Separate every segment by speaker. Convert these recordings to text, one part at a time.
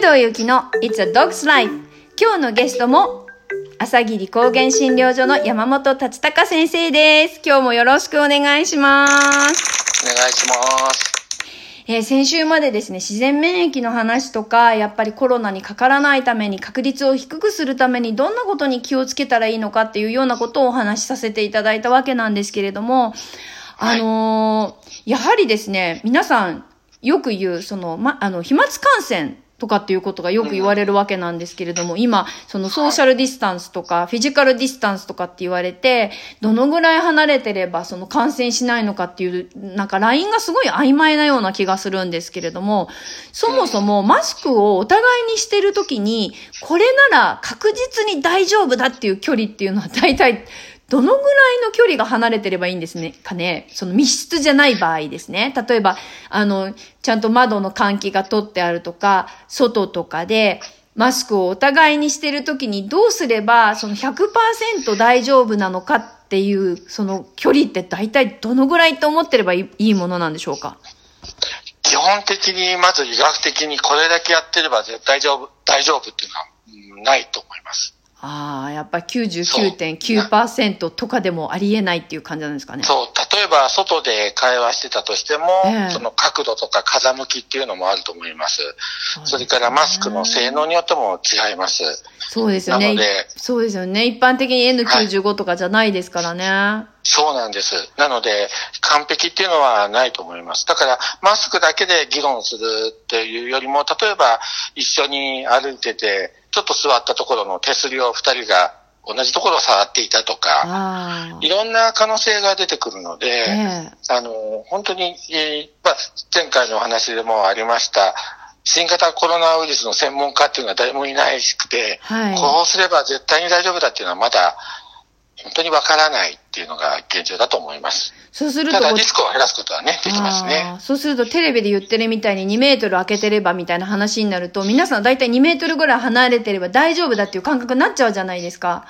Speaker 1: 工藤由紀の It's a Dog's Life 今日のゲストも朝霧高原診療所の山本達隆先生です。今日もよろしくお願いします。
Speaker 2: お願いします。
Speaker 1: えー先週までですね、自然免疫の話とか、やっぱりコロナにかからないために、確率を低くするために、どんなことに気をつけたらいいのかっていうようなことをお話しさせていただいたわけなんですけれども、あのーやはりですね、皆さん、よく言う、その、ま、あの、飛沫感染とかっていうことがよく言われるわけなんですけれども、今、そのソーシャルディスタンスとか、フィジカルディスタンスとかって言われて、どのぐらい離れてれば、その感染しないのかっていう、なんかラインがすごい曖昧なような気がするんですけれども、そもそもマスクをお互いにしてるときに、これなら確実に大丈夫だっていう距離っていうのは大体、どのぐらいの距離が離れてればいいんですね、かね？その密室じゃない場合ですね。例えば、あの、ちゃんと窓の換気が取ってあるとか、外とかで、マスクをお互いにしてるときにどうすれば、その100%大丈夫なのかっていう、その距離って大体どのぐらいと思ってればいいものなんでしょうか？
Speaker 2: 基本的に、まず医学的にこれだけやってれば絶対丈夫、大丈夫っていうのはないと思います。
Speaker 1: ああ、やっぱり99.9%とかでもありえないっていう感じなんですかね。
Speaker 2: そう、例えば外で会話してたとしても、
Speaker 1: ええ
Speaker 2: その角度とか風向きっていうのもあると思います。
Speaker 1: そね
Speaker 2: それからマスクの性能によっても違います。
Speaker 1: そうですよね。そうですよね。一般的に N95 とかじゃないですからね。
Speaker 2: そうなんです。なので、完璧っていうのはないと思います。だから、マスクだけで議論するっていうよりも、例えば、一緒に歩いてて、ちょっと座ったところの手すりを二人が同じところを触っていたとか。いろんな可能性が出てくるので、
Speaker 1: ええ
Speaker 2: あの、本当に、えーまあ、前回のお話でもありました、新型コロナウイルスの専門家っていうのは誰もいないしくて、
Speaker 1: はい
Speaker 2: こうすれば絶対に大丈夫だっていうのはまだ、本当にわからないっていうのが現状だと思います。
Speaker 1: そうすると
Speaker 2: ただリスクを減らすことはね、できます
Speaker 1: あ
Speaker 2: ね。
Speaker 1: ーそうするとテレビで言ってるみたいに2メートル開けてればみたいな話になると、皆さん大体2メートルぐらい離れてれば大丈夫だっていう感覚になっちゃうじゃないですか。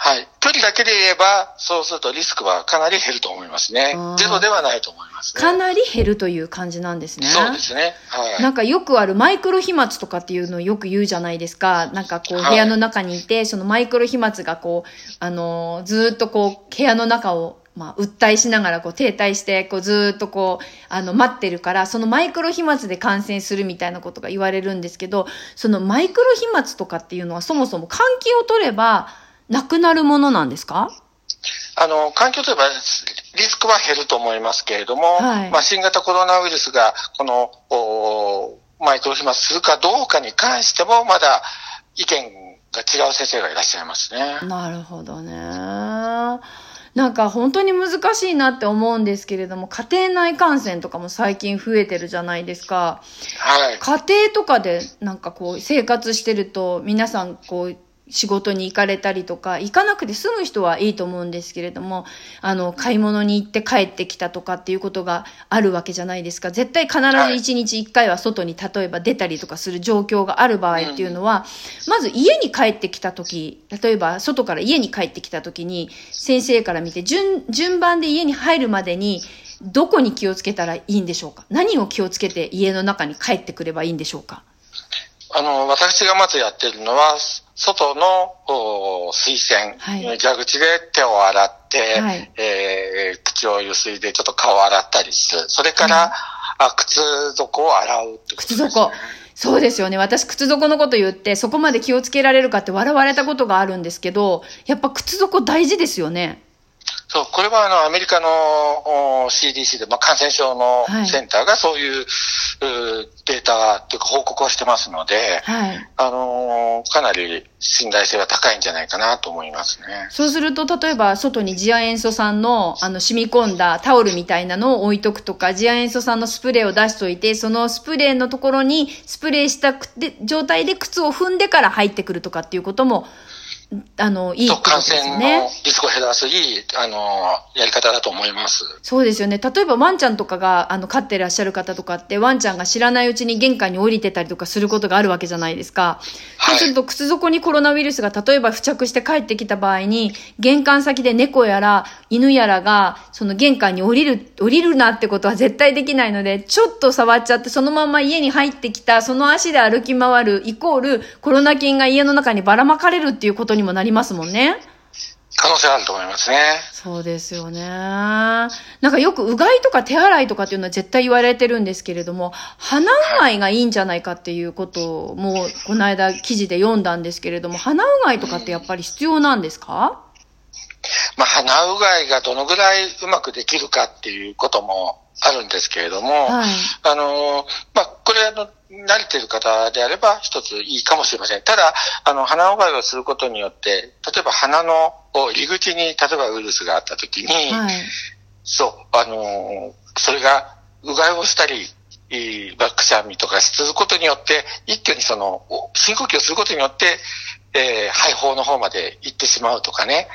Speaker 2: はい。距離だけで言えば、そうするとリスクはかなり減ると思いますね。ゼロではないと思いますね。
Speaker 1: かなり減るという感じなんですね。
Speaker 2: そうですね。はい。
Speaker 1: なんかよくあるマイクロ飛沫とかっていうのをよく言うじゃないですか。なんかこう
Speaker 2: はい
Speaker 1: 部屋の中にいて、そのマイクロ飛沫がこう、あのーずーっとこう部屋の中を、まあ、訴えしながらこう停滞して、こうずーっとこう、あの待ってるから、そのマイクロ飛沫で感染するみたいなことが言われるんですけど、そのマイクロ飛沫とかっていうのはそもそも換気を取ればなくなるものなんですか？
Speaker 2: あの、環境といえば、リスクは減ると思いますけれども、
Speaker 1: はい
Speaker 2: まあ、新型コロナウイルスが、この、おマイクロ飛沫するかどうかに関しても、まだ意見が違う先生がいらっしゃいますね。
Speaker 1: なるほどね。なんか本当に難しいなって思うんですけれども、家庭内感染とかも最近増えてるじゃないですか。
Speaker 2: はい。
Speaker 1: 家庭とかでなんかこう生活してると皆さんこう仕事に行かれたりとか、行かなくて済む人はいいと思うんですけれども、あの、買い物に行って帰ってきたとかっていうことがあるわけじゃないですか。絶対必ず1日1回は外に例えば出たりとかする状況がある場合っていうのは、まず家に帰ってきた時、例えば外から家に帰ってきた時に、先生から見て順、順番で家に入るまでに、どこに気をつけたらいいんでしょうか。何を気をつけて家の中に帰ってくればいいんでしょうか
Speaker 2: あの、私がまずやってるのは、外のお水洗、
Speaker 1: はい
Speaker 2: 蛇口で手を洗って、
Speaker 1: はい
Speaker 2: えー口をゆすいでちょっと顔を洗ったりする。それから、あ靴底を洗うってことです、ね。
Speaker 1: 靴底。そうですよね。私、靴底のこと言って、そこまで気をつけられるかって笑われたことがあるんですけど、やっぱ靴底大事ですよね。
Speaker 2: そう、これはあの、アメリカのお CDC で、まあ、感染症の
Speaker 1: はい
Speaker 2: センターがそういう、うーデータというか報告をしてますので、
Speaker 1: はい。
Speaker 2: あのーかなり信頼性は高いんじゃないかなと思いますね。
Speaker 1: そうすると、例えば、外に次亜塩素酸の、あの、染み込んだタオルみたいなのを置いとくとか、次亜塩素酸のスプレーを出しといて、そのスプレーのところに、スプレーしたくて状態で靴を踏んでから入ってくるとかっていうこともあの、いいってこと
Speaker 2: 感染
Speaker 1: ね
Speaker 2: の。リスクを減らすいい、あの、やり方だと思います。
Speaker 1: そうですよね。例えばワンちゃんとかが、あの、飼ってらっしゃる方とかって、ワンちゃんが知らないうちに玄関に降りてたりとかすることがあるわけじゃないですか。
Speaker 2: はい
Speaker 1: そうすると、靴底にコロナウイルスが例えば付着して帰ってきた場合に、玄関先で猫やら犬やらが、その玄関に降りる、降りるなってことは絶対できないので、ちょっと触っちゃって、そのまま家に入ってきた、その足で歩き回る、イコール、コロナ菌が家の中にばらまかれるっていうことにもなりますもんね。
Speaker 2: 可能性あると思いますね。
Speaker 1: そうですよね。なんかよくうがいとか手洗いとかっていうのは絶対言われてるんですけれども、鼻うがいがいいんじゃないかっていうことをもうこの間記事で読んだんですけれども、鼻うがいとかってやっぱり必要なんですか？
Speaker 2: まあ、鼻うがいがどのぐらいうまくできるかっていうこともあるんですけれども、
Speaker 1: はい。
Speaker 2: あの、まあ、これあの、慣れてる方であれば一ついいかもしれません。ただ、あの、鼻うがいをすることによって、例えば鼻の入り口に、例えばウイルスがあった時に、
Speaker 1: はい。
Speaker 2: そう、あの、それが、うがいをしたり、バックシャミとかすることによって、一挙にその、お深呼吸をすることによって、えー肺胞の方まで行ってしまうとかね、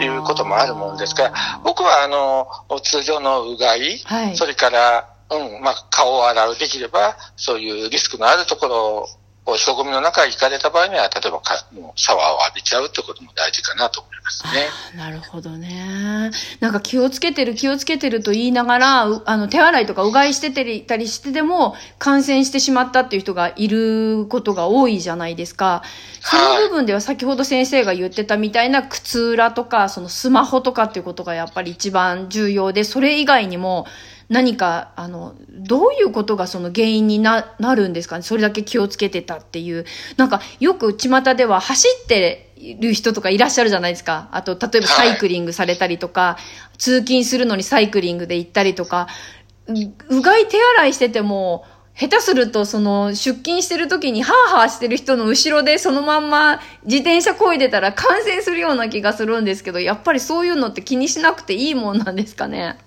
Speaker 2: いうこともあるもんですから、僕はあの、通常のうがい、
Speaker 1: はい
Speaker 2: それから、うん、まあ、顔を洗うできれば、そういうリスクのあるところを人混みの中へ行かれた場合には、例えばかもうシャワーを浴びちゃうってことも大事かなと思いますね。
Speaker 1: なるほどね。なんか気をつけてる気をつけてると言いながら、あの手洗いとかうがいしててたりしてでも感染してしまったっていう人がいることが多いじゃないですか。その部分では先ほど先生が言ってたみたいな靴裏とか、そのスマホとかっていうことがやっぱり一番重要で、それ以外にも何か、あの、どういうことがその原因にな、なるんですかね？それだけ気をつけてたっていう。なんかよく巷では走ってる人とかいらっしゃるじゃないですか。あと、例えばサイクリングされたりとか、通勤するのにサイクリングで行ったりとか、ううがい手洗いしてても、下手すると、その、出勤してる時にハーハーしてる人の後ろでそのまんま自転車漕いでたら感染するような気がするんですけど、やっぱりそういうのって気にしなくていいもんなんですかね？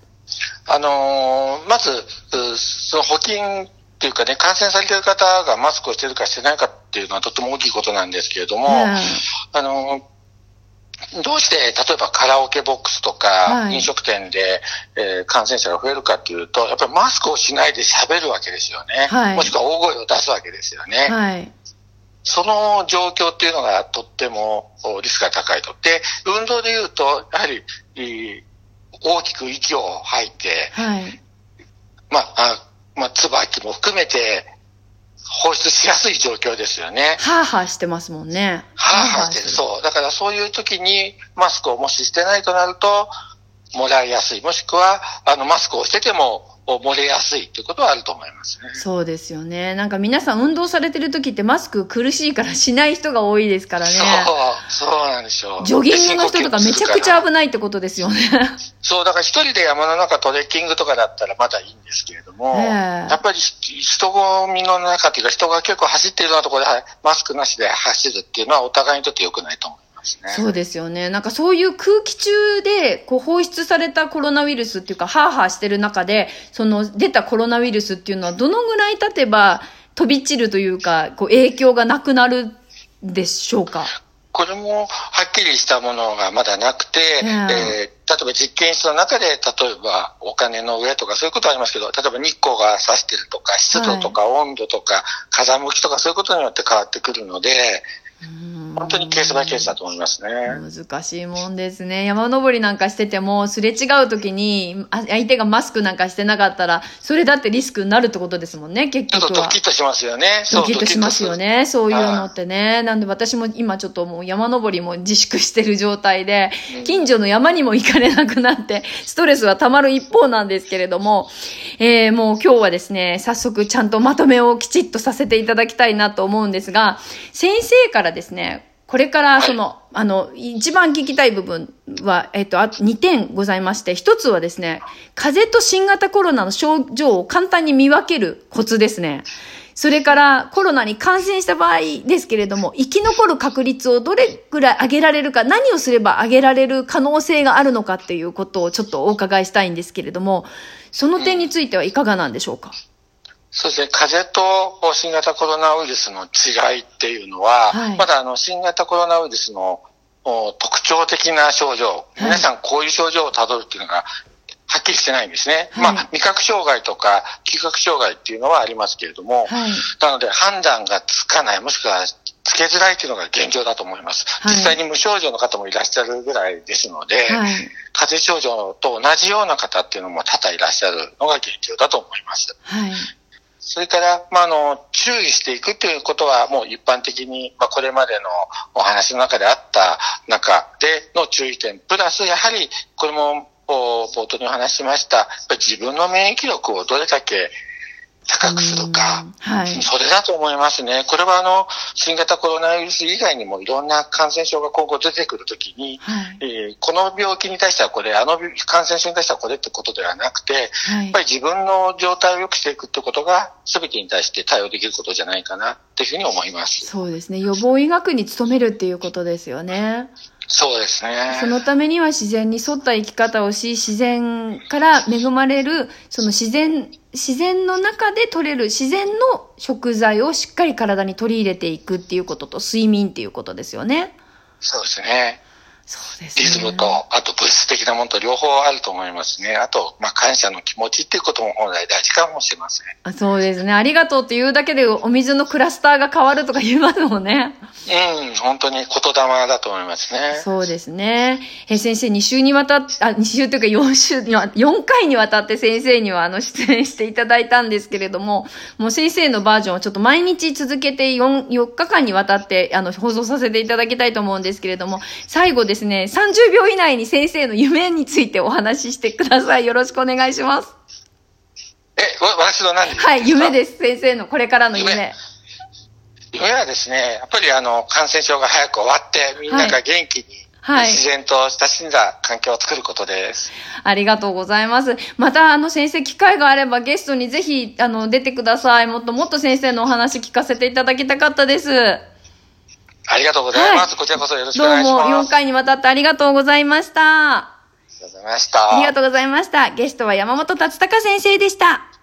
Speaker 2: あのーまず、うその保菌っていうかね、感染されている方がマスクをしてるかしてないかっていうのはとても大きいことなんですけれども、
Speaker 1: うん
Speaker 2: あのーどうして、例えばカラオケボックスとか、
Speaker 1: はい
Speaker 2: 飲食店で、えー感染者が増えるかっていうと、やっぱりマスクをしないで喋るわけですよね。
Speaker 1: はい
Speaker 2: もしくは大声を出すわけですよね。
Speaker 1: はい。
Speaker 2: その状況っていうのがとってもおリスクが高いと。で、運動で言うと、やはり、大きく息を吐いて、
Speaker 1: はい。
Speaker 2: まあ、あまあ、椿も含めて、放出しやすい状況ですよね。
Speaker 1: ハーハーしてますもんね。
Speaker 2: はあはあしてる。そう。だからそういう時にマスクをもししてないとなると、もらいやすい。もしくは、あの、マスクをしてても、漏れやすいということはあると思いますね。
Speaker 1: そうですよね。なんか皆さん運動されてる時ってマスク苦しいからしない人が多いですからね。
Speaker 2: そう、そうなんでしょう。
Speaker 1: ジョギングの人とかめちゃくちゃ危
Speaker 2: ない。
Speaker 1: ってことですよね。
Speaker 2: そう、だから一人で山の中トレッキングとかだったらまだいいんですけれども、
Speaker 1: ええ
Speaker 2: やっぱり人混みの中っていうか人が結構走っているようなところではいマスクなしで走るっていうのはお互いにとって良くないと思いますね。
Speaker 1: そうですよね。なんかそういう空気中でこう放出されたコロナウイルスっていうか、ハーハーしてる中で、その出たコロナウイルスっていうのはどのぐらい経てば飛び散るというか、こう影響がなくなるんでしょうか？
Speaker 2: これもはっきりしたものがまだなくて、
Speaker 1: うん
Speaker 2: えー例えば実験室の中で、例えばお金の上とかそういうことありますけど、例えば日光が差してるとか、湿度とか温度とか、風向きとかそういうことによって変わってくるので、本当にケースバイケースだと思いますね。
Speaker 1: 難しいもんですね。山登りなんかしてても、すれ違う時に、あ相手がマスクなんかしてなかったら、それだってリスクになるってことですもんね、結
Speaker 2: ちょっと
Speaker 1: 局は。
Speaker 2: ドキッとしますよね。
Speaker 1: ドキッとしますよね。そういうの
Speaker 2: は
Speaker 1: ってね。なんで私も今ちょっともう山登りも自粛してる状態で、近所の山にも行かれなくなって、ストレスは溜まる一方なんですけれども、えー、もう今日はですね、早速ちゃんとまとめをきちっとさせていただきたいなと思うんですが、先生からですね、これからその、あの、一番聞きたい部分は、えっと、あ2点ございまして、一つはですね、風邪と新型コロナの症状を簡単に見分けるコツですね。それからコロナに感染した場合ですけれども、生き残る確率をどれぐらい上げられるか、何をすれば上げられる可能性があるのかっていうことをちょっとお伺いしたいんですけれども、その点についてはいかがなんでしょうか、
Speaker 2: そうですね、風邪と新型コロナウイルスの違いっていうのは、
Speaker 1: はい。
Speaker 2: まだあの新型コロナウイルスの特徴的な症状、皆さんこういう症状をたどるっていうのが、はっきりしてないんですね。はい、まあ、味覚障害とか嗅覚障害っていうのはありますけれども、はい、なので判断がつかない、もしくはつけづらいというのが現状だと思います。はい、実際に無症状の方もいらっしゃるぐらいですので、はい、風邪症状と同じような方っていうのも多々いらっしゃるのが現状だと思います。はい、それから、まあ、あの、注意していくということは、もう一般的に、まあ、これまでのお話の中であった中での注意点、プラス、やはり、これも、冒頭にお話しました、自分の免疫力をどれだけ高くするか、はい、それだと思いますね。これはあの、新型コロナウイルス以外にもいろんな感染症が今後出てくるときに、はい、えー、この病気に対してはこれ、あの感染症に対してはこれってことではなくて、はい、やっぱり自分の状態を良くしていくってことが、すべてに対して対応できることじゃないかなっていうふうに思います。
Speaker 1: そうですね。予防医学に努めるっていうことですよね。
Speaker 2: そうですね。
Speaker 1: そのためには自然に沿った生き方をし、自然から恵まれる、その自然、自然の中で取れる自然の食材をしっかり体に取り入れていくっていうことと、睡眠っていうことですよね。
Speaker 2: そうですね。
Speaker 1: そうですね。
Speaker 2: リズムと、あと物質的なものと両方あると思いますね。あと、まあ、感謝の気持ちっていうことも本来大事かもしれません。
Speaker 1: あそうですね。ありがとうって言うだけでお水のクラスターが変わるとか言いますもんね。
Speaker 2: うん、本当に言霊だと思いますね。
Speaker 1: そうですね。え先生、2週にわたっ、あ、2週というか4週には、4回にわたって先生にはあの出演していただいたんですけれども、もう先生のバージョンをちょっと毎日続けて 4, 4日間にわたってあの放送させていただきたいと思うんですけれども、最後ですね、30秒以内に先生の夢についてお話ししてください。よろしくお願いします。
Speaker 2: え、私の何
Speaker 1: はい、夢です。先生のこれからの夢。夢
Speaker 2: 夢はですね、やっぱりあの、感染症が早く終わって、みんなが元気に、はい、自然と親しんだ環境を作ることです。
Speaker 1: ありがとうございます。また、あの、先生、機会があればゲストにぜひ、あの、出てください。もっともっと先生のお話聞かせていただきたかったです。
Speaker 2: ありがとうございます。はい、こちらこそよろしくお願いします。
Speaker 1: どうも4回にわたってありがとうございました。
Speaker 2: ありがとうございました。
Speaker 1: ありがとうございました。ゲストは山本達隆先生でした。